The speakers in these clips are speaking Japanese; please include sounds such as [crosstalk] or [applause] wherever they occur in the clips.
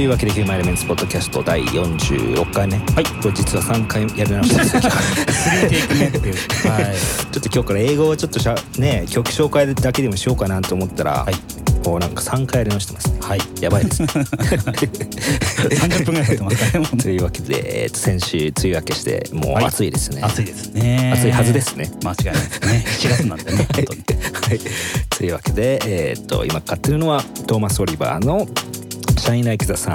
というわけでヒューマンエレメンツポッドキャスト第46回目はい。これ実は3回やり直したんです。[laughs] よ3テイク目っていうはい。ちょっと今日から英語をちょっとしゃね曲紹介だけでもしようかなと思ったら、はい。こうなんか3回やり直してます。ねはい。やばいです。[laughs] ね30分ぐらい経ってますね。というわけで、えーと先週梅雨明けしてもうはい。暑いですね、暑いですね。暑いはずですね。間違いないですね。7月なんでね [laughs] 本当に。はい、というわけで、えー、と今買ってるのはトーマス・オリバーの「Shine Like the Sun」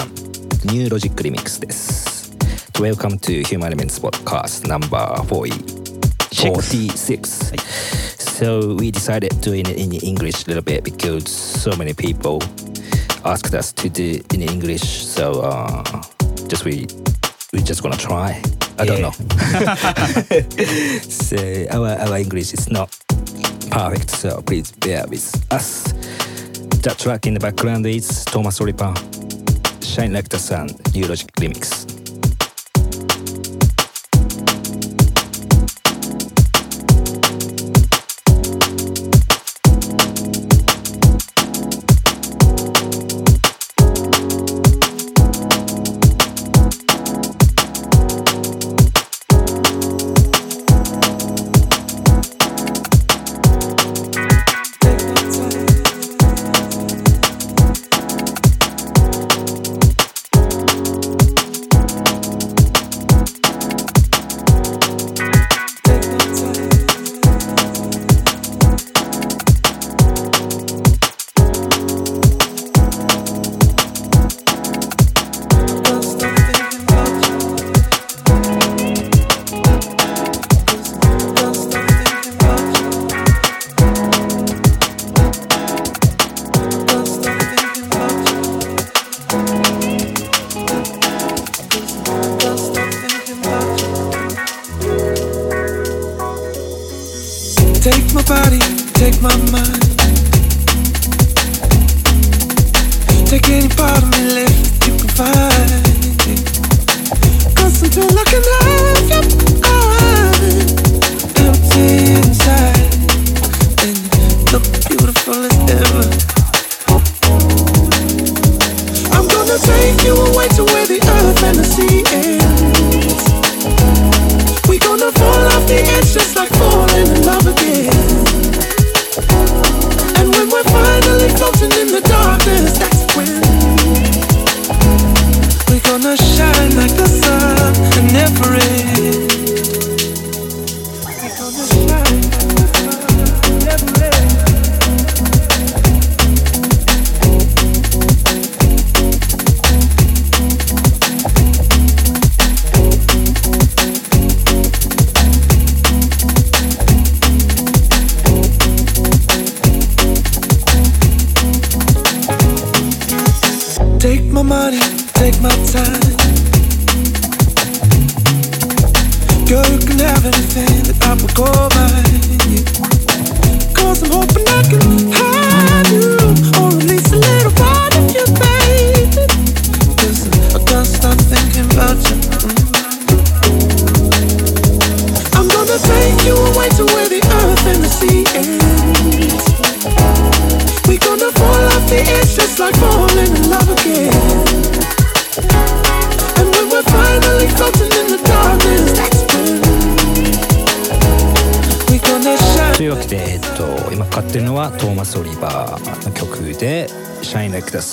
ニューロジックリミックスです。Welcome to Human Elements Podcast number 46. So we decided doing it in English a little bit because so many people asked us to do it in English. So uh, just we we just gonna try. I don't Yeah. know. [laughs] so our our English is not perfect, so please bear with us. The track in the background is Thomas Oliver, Shine Like the Sun, New Logic Remix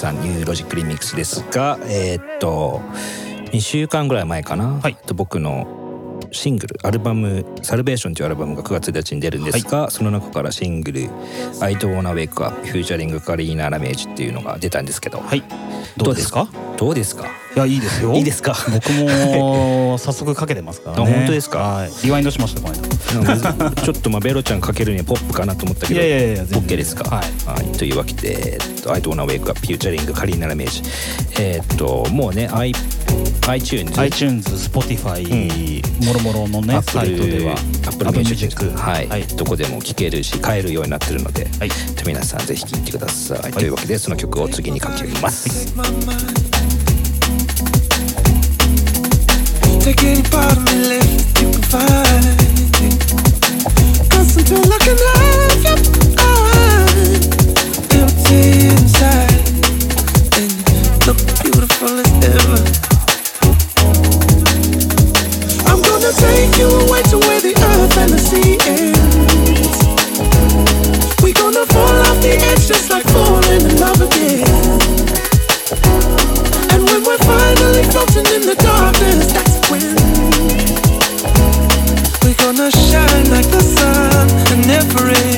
The Sun ニューロジックリミックス」ですがえっと2週間ぐらい前かな、はい。と僕のシングルアルバム「 Salvation」というアルバムが9月1日に出るんですが、その中からシングル「I Don't Wanna Wake Up」フューチャリングカリーナ・ラメージっていうのが出たんですけど、はい。どうですか？どうですか？いやいいですよ。いいですか？僕も早速かけてますからね。あ本当ですか？はい。リワインドしましたこちょっとまあベロちゃんかけるにはポップかなと思ったけどいやいやいや OK ですか？はい。というわけで「えっと I don't wanna wake up featuring カリーナ・ラメージ」えーっともうね i iTunes iTunes、Spotify、もろもろのねサイトでは Apple Apple Music、はい。はい。どこでも聴けるし買えるようになってるので、はい。皆さんぜひ聴いてください、というわけでその曲を次にかけます、my mind. Take any part of me left you can find. Cause until I can have your eyes empty inside, and you look beautiful as ever. I'm gonna take you away to where the earth and the sea ends. We gonna fall off the edge just like falling in love again. And when we're finally floating in the darkness, that's afraid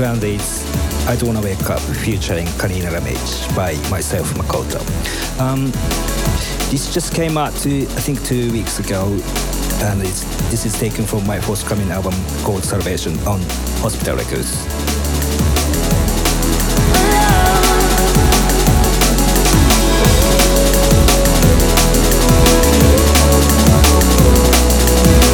is I Don't Wanna Wake Up featuring Karina Ramage by myself, Makoto. Um, this just came out to, I think two weeks ago and this is taken from my forthcoming album called Salvation on Hospital Records. 今か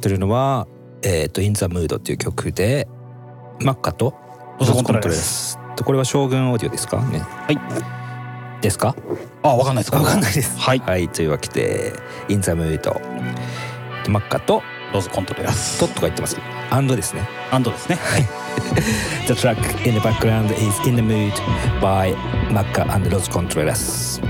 ってるのは「えーと、In the Mood」っていう曲で Macca と Loz Contreras です。これは Shogun Audio ですか？ね。はい。ですか？あわかんないですわかんないです。はい、はい、というわけで「In the Mood」 Macca と Loz Contreras ととか言ってます。アンドですね。アンドですね。はい。[laughs] The track in the background is In the Mood by Macca and Loz Contreras.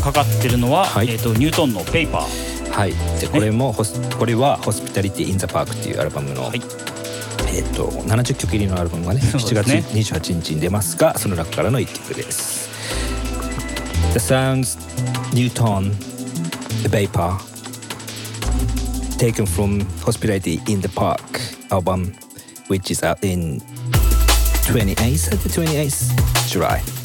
かかってるのは、はい。えっ、とニュートンのペーパー。はい。でこれもホスこれは「ホスピタリティ・イン・ザ・パーク」っていうアルバムの、はい。えっと70曲入りのアルバムがね7そうですね。月28日に出ますがその中からの1曲です。The sounds Newton The Vapor taken from Hospitality in the Park album which is out in 28th the 28th July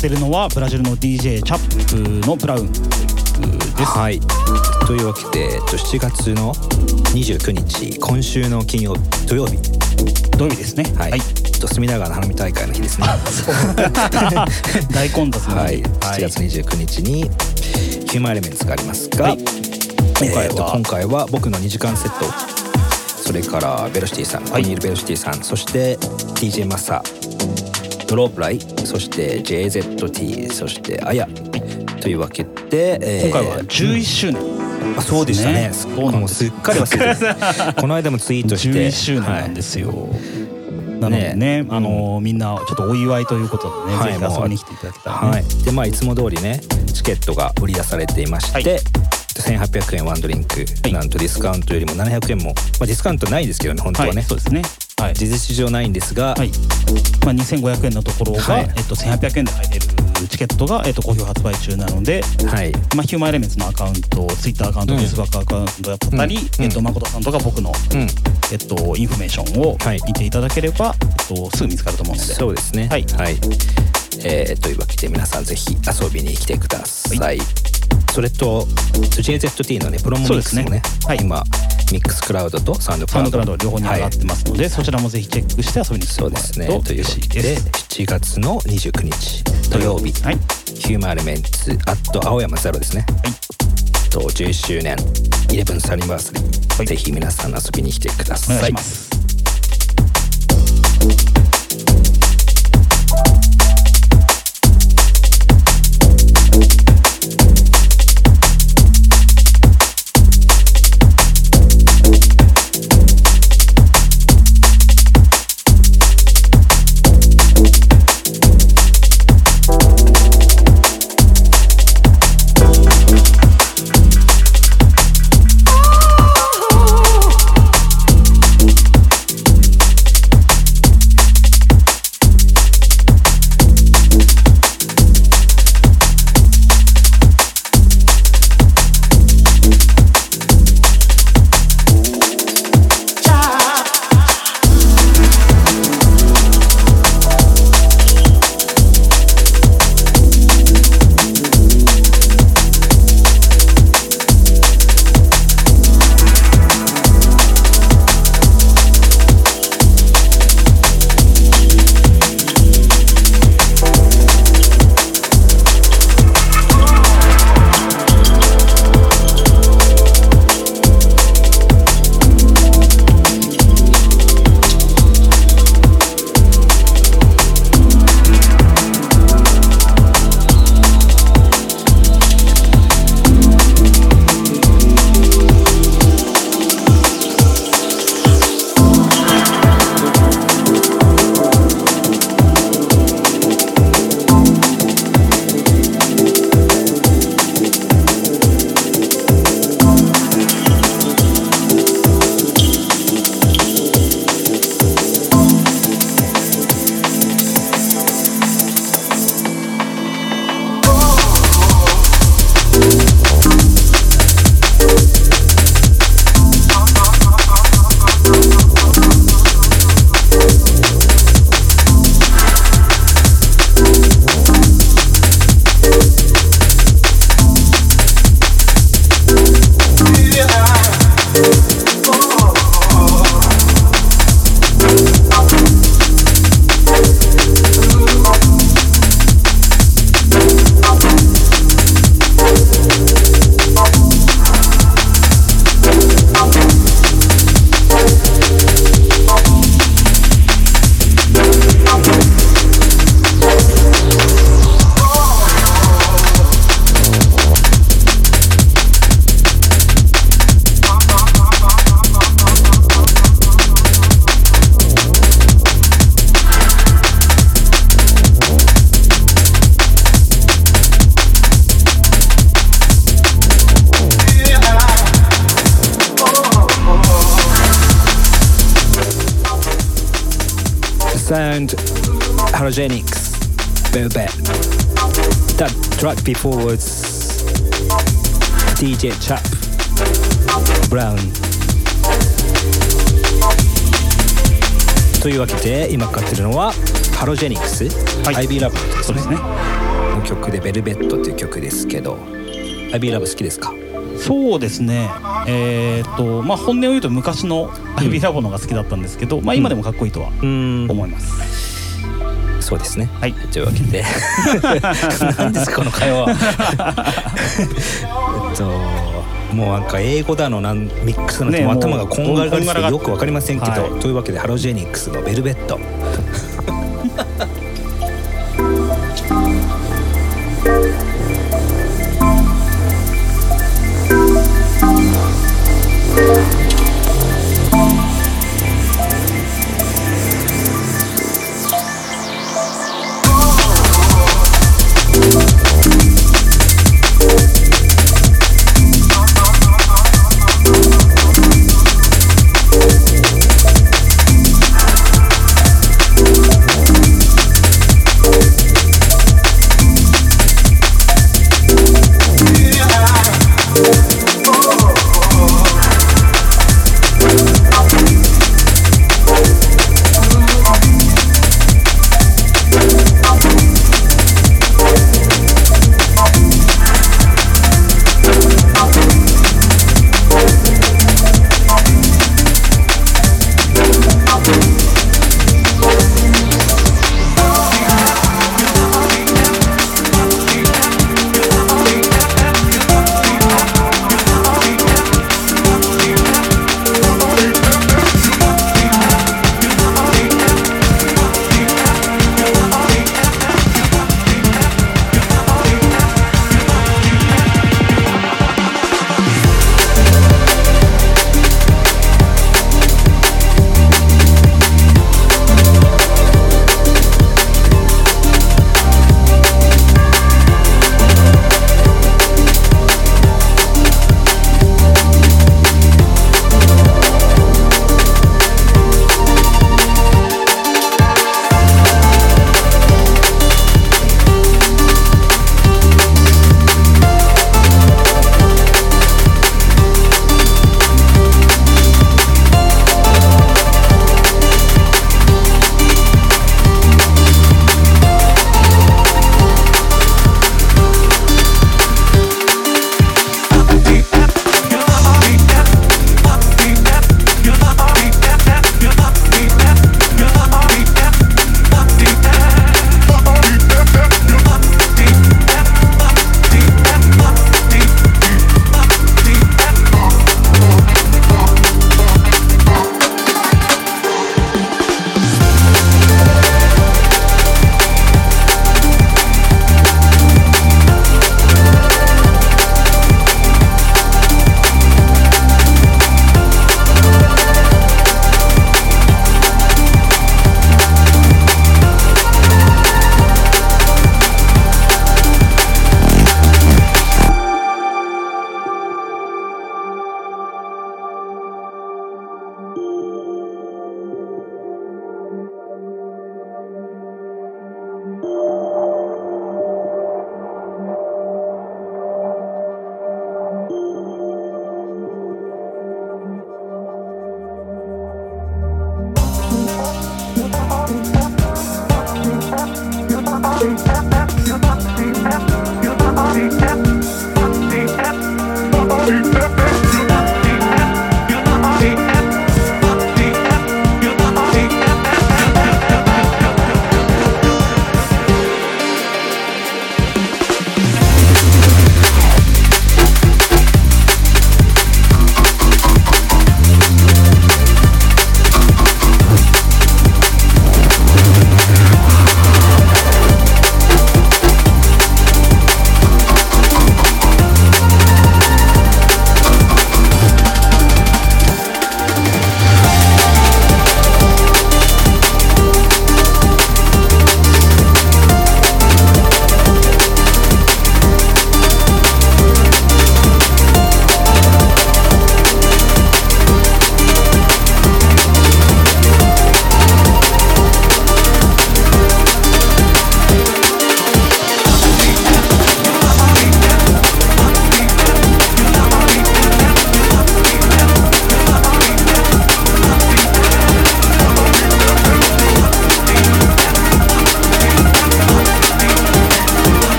ってるのはブラジルの DJ チャップのブラウンです。はい。というわけでえっと7月の29日今週の金曜土曜日。土曜日ですね。はい、えっと隅田川の花火大会の日ですね。[laughs] 大混雑の日。はい、7月29日にヒューマンエレメンツがありますが、はい。今回はえーと今回は？僕の2時間セット。それからベロシティさん、はい。コニール・ベロシティさんそして DJ マサドロープライそして JZT そしてあやというわけで、えー今回は11周年。あそうでしたね。そうなんですもうすっかり忘れてた。この間もツイートして。11周年なんですよ。なのでね、あのみんなちょっとお祝いということでね、はいぜひ遊びに来ていただけた。はい、でまあいつも通りねチケットが売り出されていまして、はい。1800円ワンドリンク、はい。なんとディスカウントよりも700円も、まあ、ディスカウントないですけどね本当はね、はいそうですね。はい。事実上ないんですが、はい。まあ2500円のところが、はい。えっと1800円で入れるチケットがえっと好評発売中なので、はい。まあ Human Elements のアカウント、ツイッターアカウント、うんフェイスブックアカウントだったり、うん。えっと誠さんとか僕のうん、えっとインフォメーションをはい。見ていただければ、えっとすぐ見つかると思うので。そうですね。はい。えーというわけで皆さんぜひ遊びに来てください、それと JZT のねプロモミックスもねねはい今ミックスクラウドとサウンドクラウドンドクラウド両方に上がってますので、そちらもぜひチェックして遊びに来てそうもらですねというえると嬉しいわけでです。7月の29日土曜日はい。ヒューマンエレメンツアット青山ゼロですね。と11周年 11th アニバーサリー、はいぜひ皆さん遊びに来てくだおさい。願いします。Before was DJ Chap. Brown. というわけで今かかってるのはハロジェニックス、はい。アイビーラブそうですね。の曲で「ベルベット」っていう曲ですけどアイビーラブ好きですか？そうですね。えーっとまあ本音を言うと昔のアイビーラボのが好きだったんですけど、まあ今でもかっこいいとは思います、そうですね。はい。というわけで。[laughs] 何ですかこの会話 [laughs] えっともうなんか英語だのなんミックスのね頭がこんがらがりすぎこんがらがてよくわかりませんけど、はい。というわけでハロジェニックスの「ベルベット」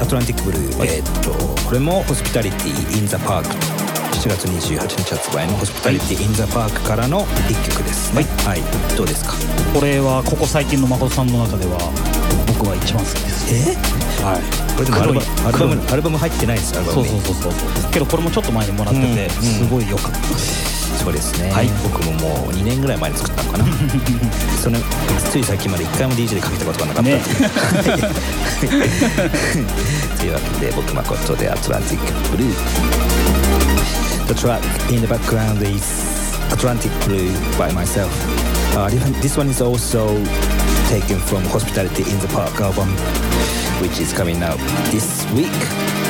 アトランティックブルー」えーっとこれも「ホスピタリティ・イン・ザ・パーク」7月28日発売の「ホスピタリティ・イン・ザ・パーク」からの一曲ですね。はい、どうですか？これはここ最近の誠さんの中では僕は一番好きです。え？はいこれでもアルバアルバム。アルバム入ってないですアルバムにそうそうそうそう。けどこれもちょっと前にもらってて、うん。すごい良かった。そうですね、はい。僕ももう2年ぐらい前に作ったのかな。[laughs] そのつい最近まで1回も DJ でかけたことがなかった、ね。[laughs] というわけで僕誠で「アトランティック・ブルー」The track in the background is Atlantic Blue by myself. Uh, this one is also taken from Hospitality in the Park album, which is coming out this week.「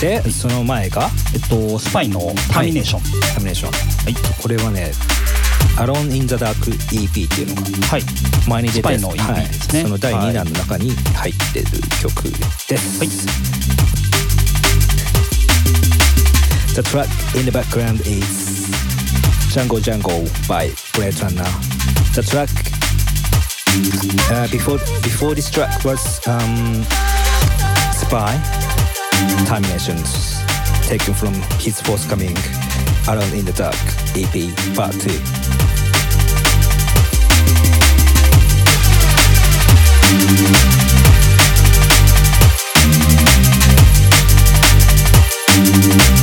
でその前がえっとスパイのターミネーションタミネーションはいこれはね「アロン・イン・ザ・ダーク EP」っていうのがはい前に出たスパイの EP はいですねその第2弾の中に入ってる曲です、はい The track in the background is Jungle Jungle by Blade Runner. The track uh, before before this track was um, Spy Terminations taken from his forthcoming Alone in the Dark EP Part 2. Over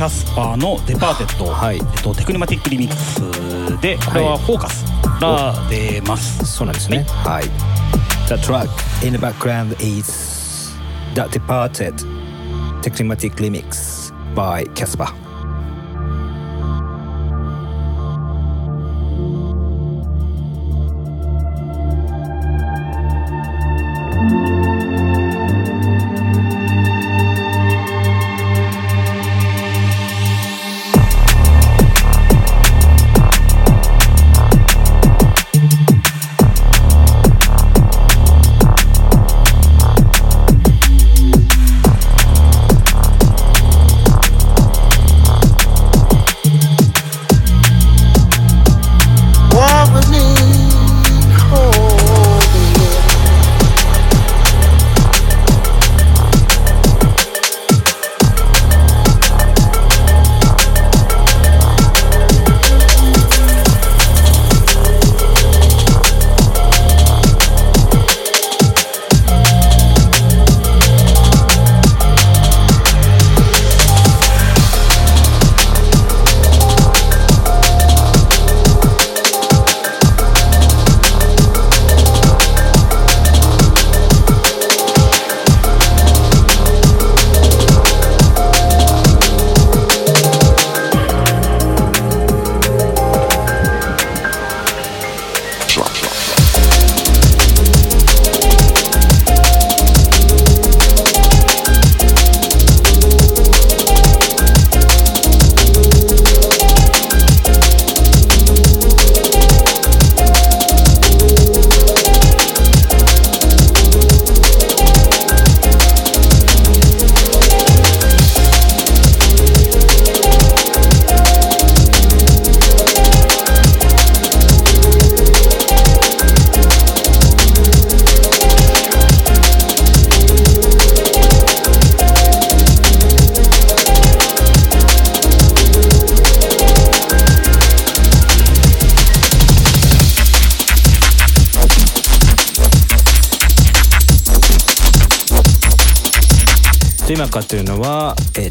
キャスパーの「 Departed」はいえっと、 Technimatic Remix でこれはフォーカスが出ます、そうなんですね。はい。The track in the background is The Departed Technimatic Remix by Casper.「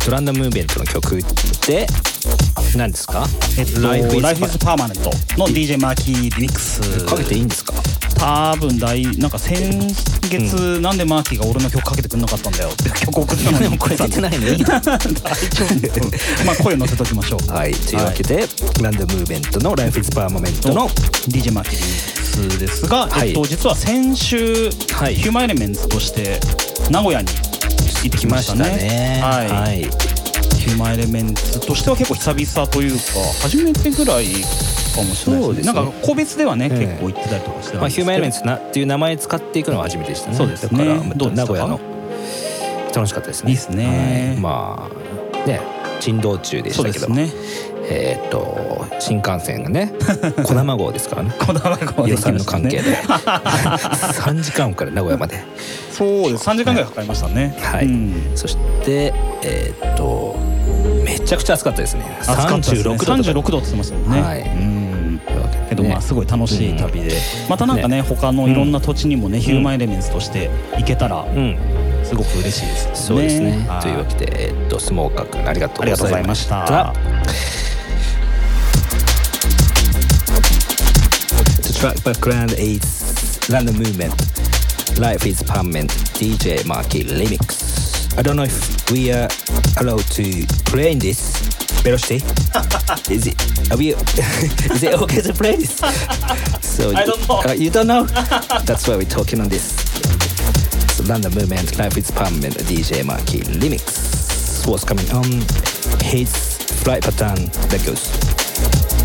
トランダムーブメントの曲で何ですか？えっと、ライフイズパーマネントの DJ マーキーリミックスかけていいんですか？多分大なんか先月、なんでマーキーが俺の曲かけてくんなかったんだよ。って曲送ったのに。これ出てないのいい [laughs] 大丈夫。[laughs] まあ声乗せときましょう。はい。というわけで、ランダムムーブメントの「ライフイズパーマメントの DJ マーキーリミックスですが、はい。えっと、実は先週、はい。ヒューマンエレメンツとして名古屋に行ってきましたね。はい、はい。ヒューマンエレメンツとしては結構久々というか初めてぐらいかもしれないそうですね。なんか個別ではね、ええ。結構行ってたりとかしてたまあ、ヒューマンエレメンツなっていう名前使っていくのは初めてでしたね。そうですね。だか？ら名古屋の楽しかったですね。いいっすね。はい。まあね珍道中でしたけど、そうですねえーっと新幹線がね小玉号ですからねこだわりこ予算の関係で3時間から名古屋までそうです3時間ぐらいかかりましたねはいうんそしてえーっとめちゃくちゃ暑かったですね暑かったですね36度とか36度って言ってましたもんね、はいうんけでねけどまあすごい楽しい旅で、またなんかね他のいろんな土地にもね、ヒューマンエレメンツとして行けたらうんすごく嬉しいですよね。そうですねはいというわけでえーっとスモーカー君ありがとうございました track background is Random Movement. Life is Permanent. DJ Marky Remix. I don't know if we are allowed to play in this. Velocity? is it? Are we? is it okay to play this? So I don't know. Uh, you don't know? That's why we're talking on this. So Random Movement. Life is Permanent. DJ Marky Remix was coming on his flight pattern records.「フ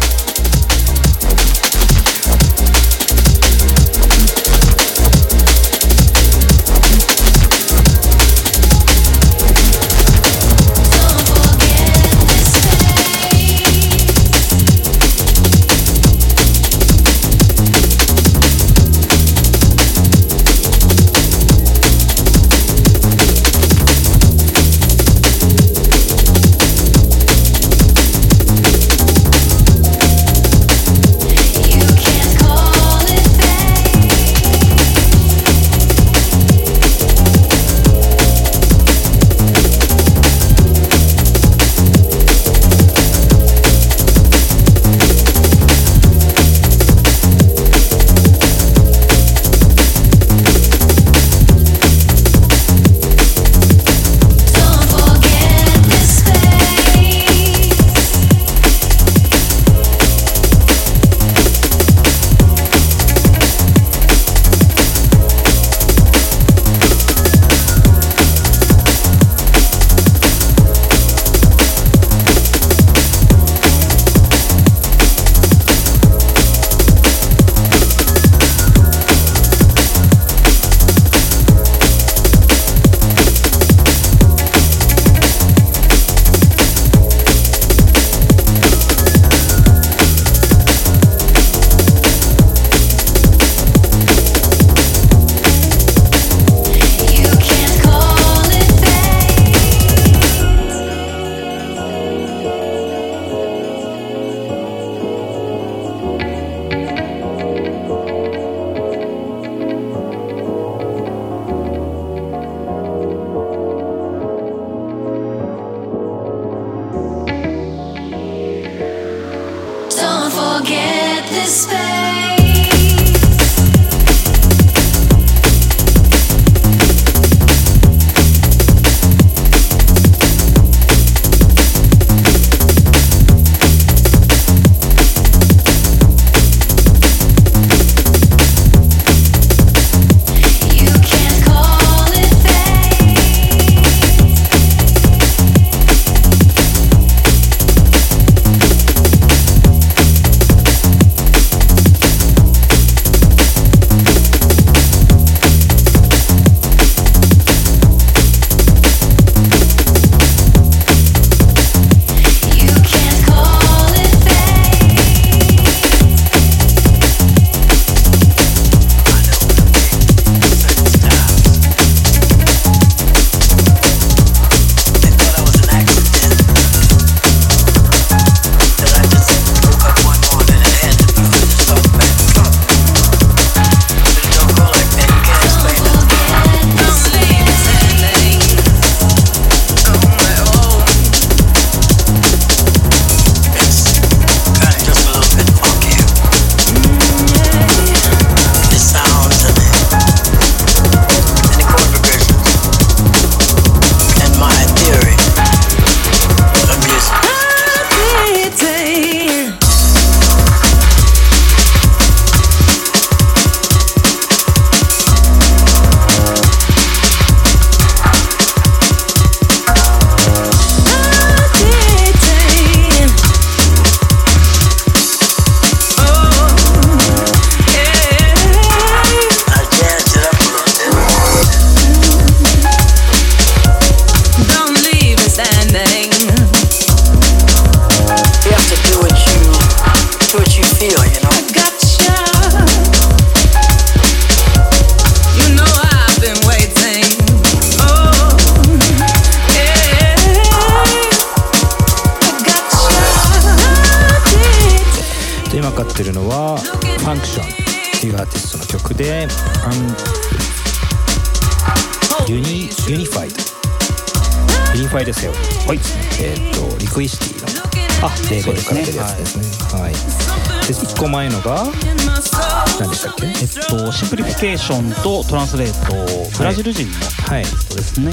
Simplification と Translate ブラジル人のはい。人ですね、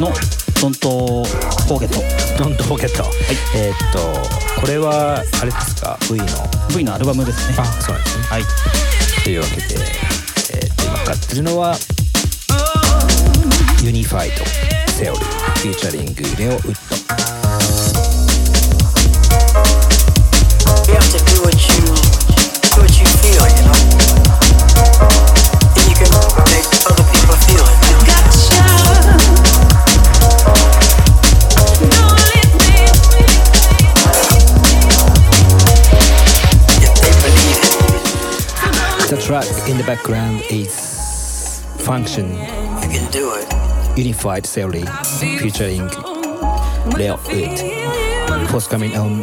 の Don't Forget。 Don't Forget、えっ、とこれはあれですか？V の。V のアルバムですね。あそうなんですね。はい。というわけで、えー、と今かかってるのは Unified Theory featuring Leo Wood track in the background is Function you can do it. Unified Theory featuring Leo Wood forthcoming on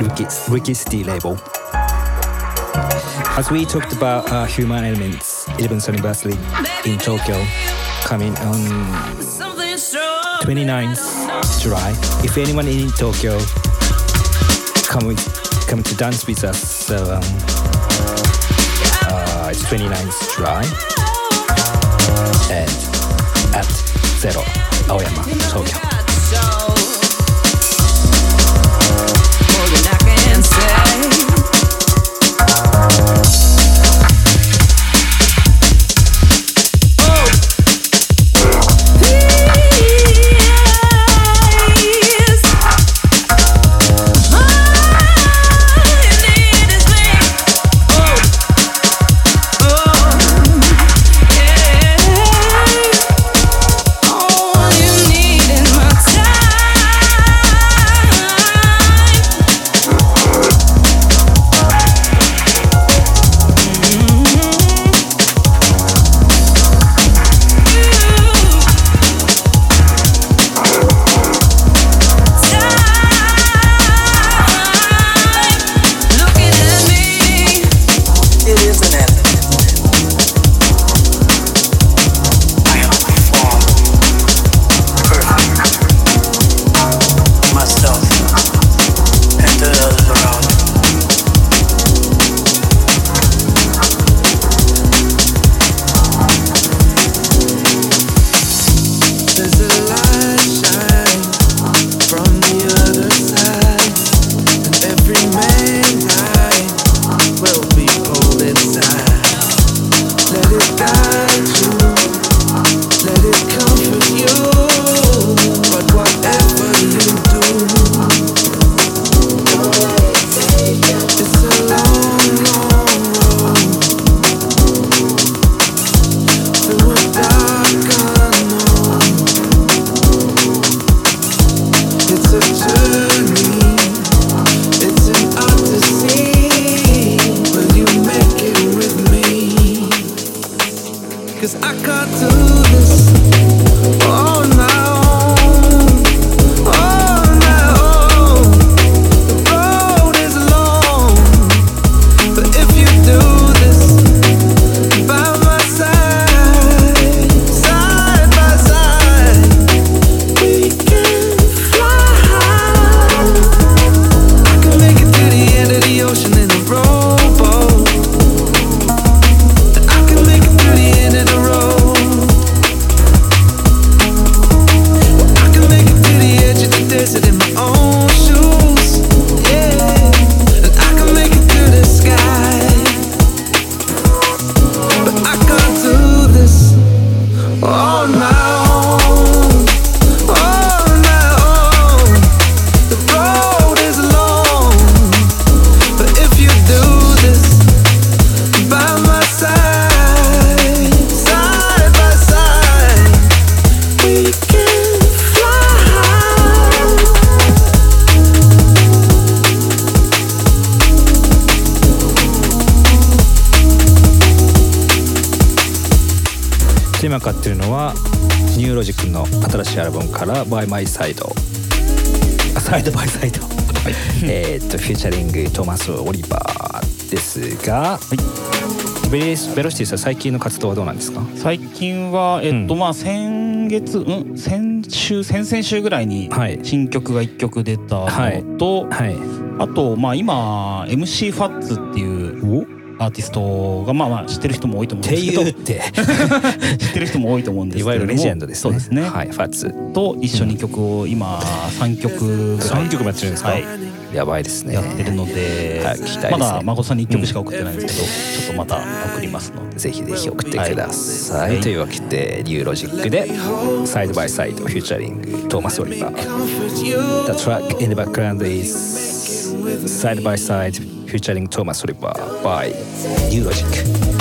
Ricky, Ricky City label. As we talked about uh, Human Elements 11th anniversary in Tokyo coming on 29th July. If anyone in Tokyo come with, come to dance with us, so um, uh, it's 29th July. And at Zero. Aoyama, Tokyo. しいアルバムから「By My Side」あサイドバイサイドえーっとフューチャリングトーマス・オリバーですが、ベリーベロシティさん最近の活動はどうなんですか？最近はえっと、うん。まあ先月うん？先週先々週ぐらいにはい。新曲が1曲出たのと、はい。あとまあ今 MC ファッツっていうアーティストがまあまあ知ってる人も多いと思うんですけど。[laughs] 知ってる人も多いと思うんですけれども。いわゆるレジェンドです。ね。そうですね、はい。ファッツ。と一緒に曲を今3曲。ぐらい3曲もやってるんですか、はい。やばいですね。やってるので、はい聞きたいですね。まだ孫さんに1曲しか送ってないんですけど、ちょっとまた送りますので。ぜひぜひ送ってください、はい。というわけでニューロジックで Side by Side featuring トーマス・オリバー。The track in the background is Side by Side featuring Thomas Oliver by New Logic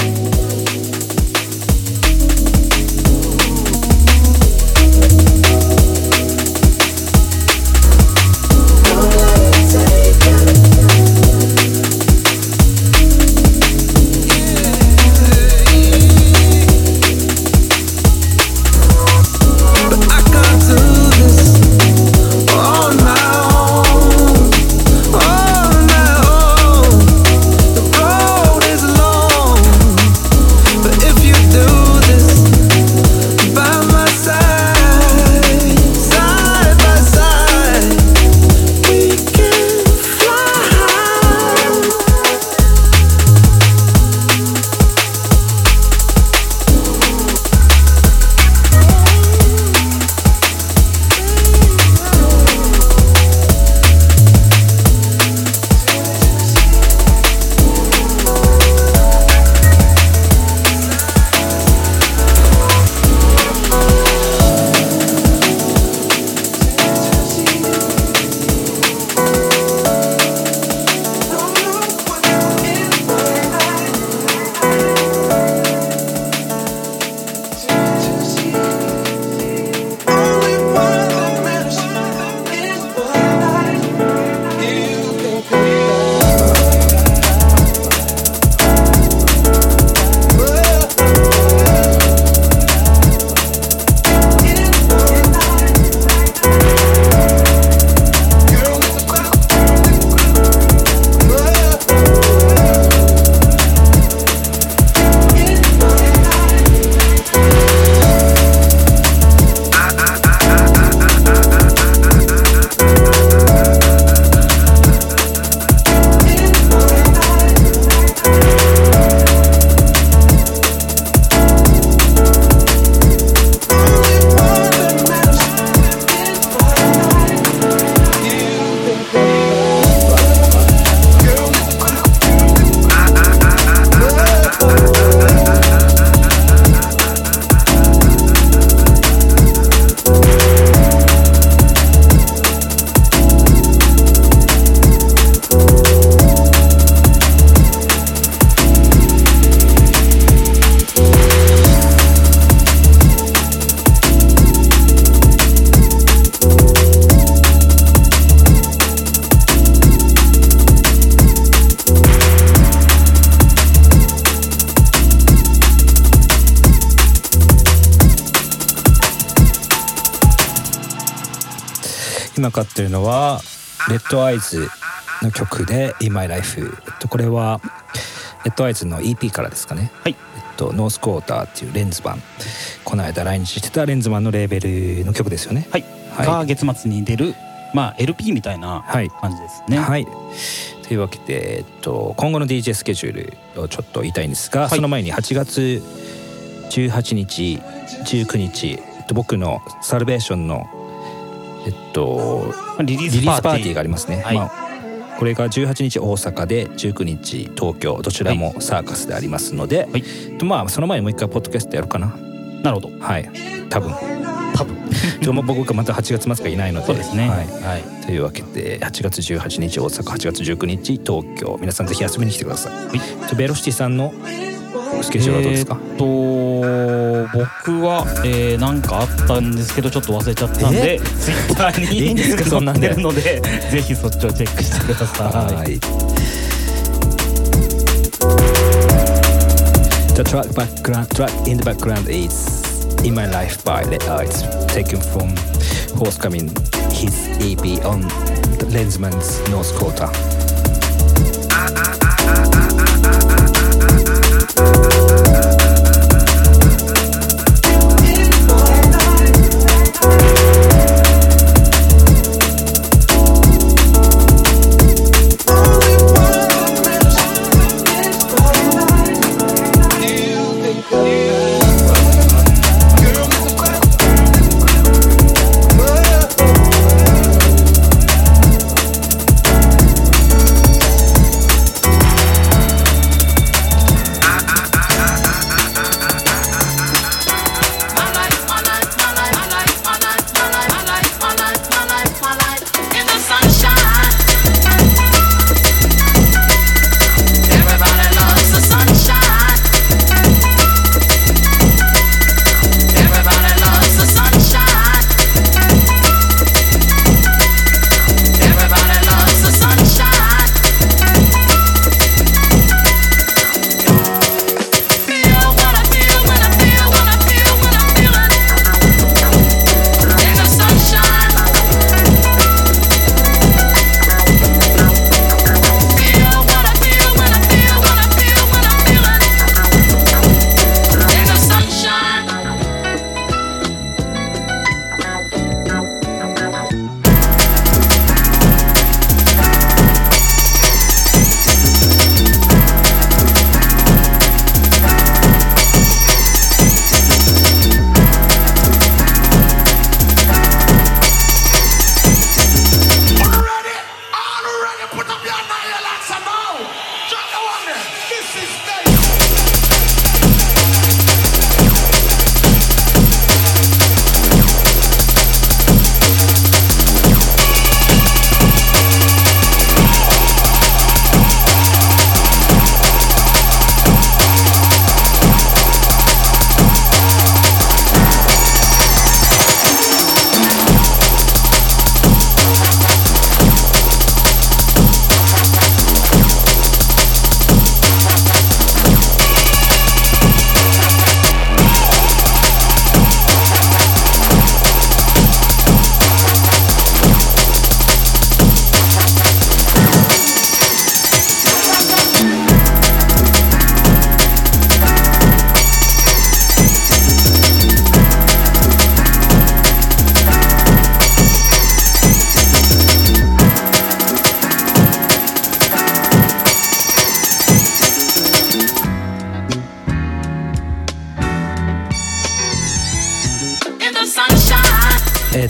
今かってるのはレッドアイズの曲で「In My Life」えっとこれはレッドアイズの EP からですかね。はい。えっとノースクォーターっていうレンズマンこの間来日してたレンズマンのレーベルの曲ですよね。はい、はい。が月末に出るまあ LP みたいなはい。感じですね、はい。というわけで、えっと、今後の DJ スケジュールをちょっと言いたいんですが、い。その前に8月18日19日、えっと、僕のサルベーションのえっとまあリリースパーティー。ティーがありますね、はい。まあ、これが18日大阪で19日東京どちらもサーカスでありますので、はい。とまあその前にもう一回ポッドキャストやるかな。なるほど。はい。多分。多分。[laughs] ちょっと僕がまた8月末からいないので。そうですね。はい。はい。というわけで8月18日大阪8月19日東京。皆さんぜひ遊びに来てください、とベロシティさんのスケジュールはどうですか、えーっと僕は、えー、なんかあったんですけどちょっと忘れちゃったんでツイッターにいいんですかそんなんでるのでぜひそっちをチェックしてください。はい。The track background track in the background is "In My Life" by Red Eyes, taken from forthcoming his EP on Lensman's North Quarter.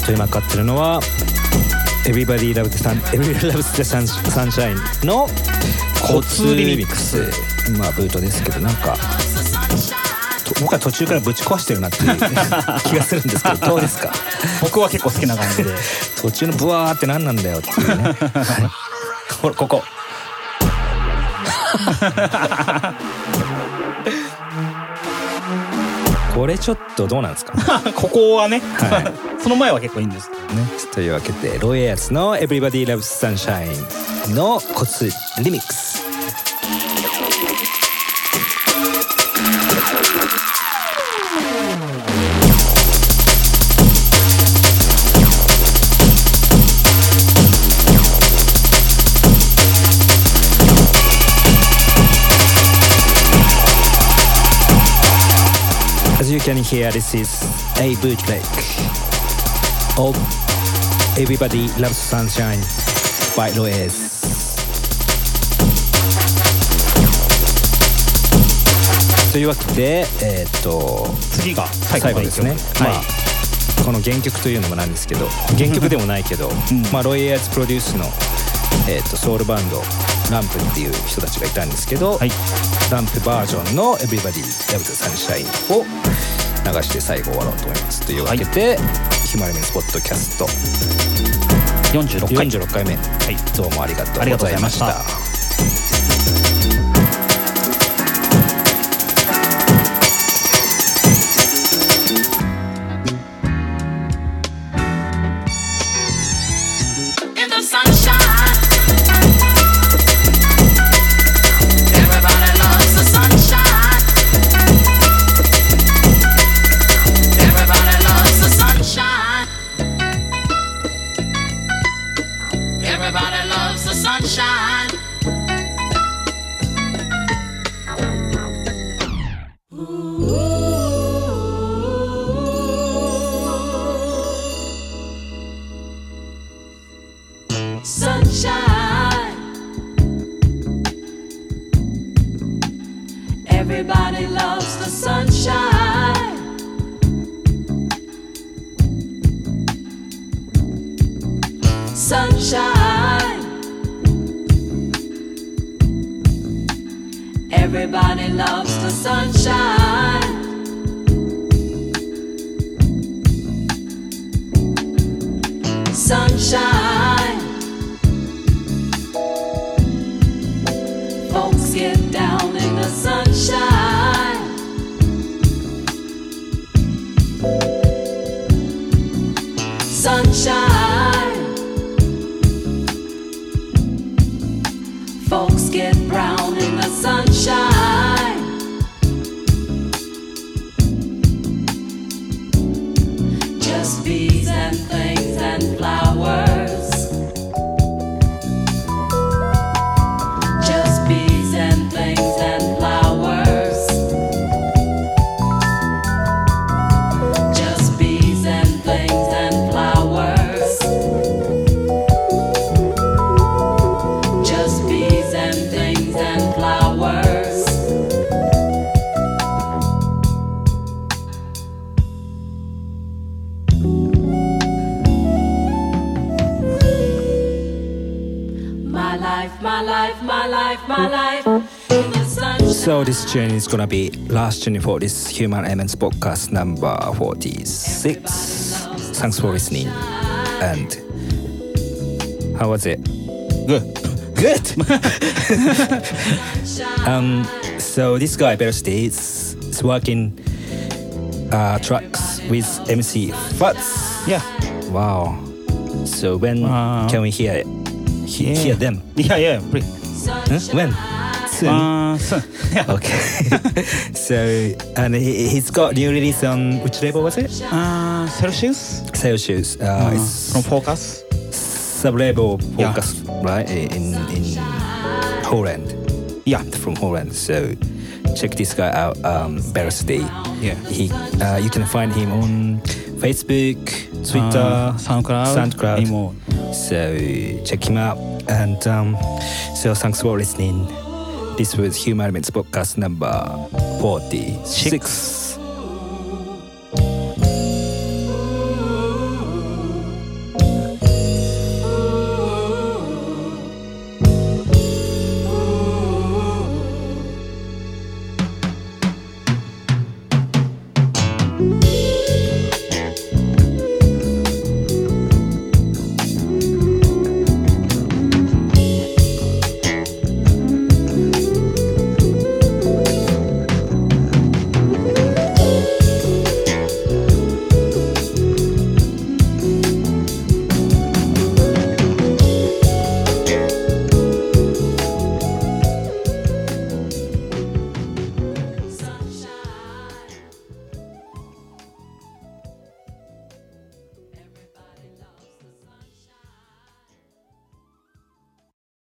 と今かかってるのは Everybody Loves the, Sun Everybody Loves the Sun- Sunshine のコツリミックス。まあブートですけどなんかと僕は途中からぶち壊してるなっていう [laughs] 気がするんですけどどうですか？僕は結構好きな感じで。[laughs] 途中のブワーって何なんだよっていうね、はい、ほらこここれちょっとどうなんですか？[laughs] ここはね、は [laughs] その前は結構いいんですけどね。というわけでロイヤーズの「Everybody Loves Sunshine」のコツリミックス can hear, this is a bootleg. Of Everybody Loves Sunshine by Loez. というわけで、えーっと次が最最後ですね、まはあこの原曲というのもなんですけど原曲でもないけど、まあ、ロイヤーズプロデュースの、えーっとソウルバンドランプっていう人たちがいたんですけど、はい。ランプバージョンの「Everybody Loves Sunshine」を流して最後終わろうと思います。というわけで、ひまわりメンスポッドキャスト。い、46回。46回目、どうもありがとうございました life, my life, my life, my life. In the sunshine. So this journey is gonna be last journey for this Human Elements podcast number 46. Thanks for listening. And how was it? Good. Good. [laughs] um, so this guy Bersti is, is working uh, tracks with MC Fats. Yeah. Wow. So when Wow. can we hear it? He- Yeah. Hear them? Yeah, yeah. Huh? When? Soon. Uh, so, [laughs] yeah. Okay. [laughs] so and he, he's got new release on which label was it? Uh, Celsius Celsius. Uh, uh, from Focus. sub label Yeah. focus right in in Holland. Yeah. from Holland. So check this guy out. Um, Bersti. Yeah. He uh, you can find him on Facebook, Twitter, Uh, SoundCloud. SoundCloud. Emo. So check him out. And um, so thanks for listening. This was Human Elements podcast number 46.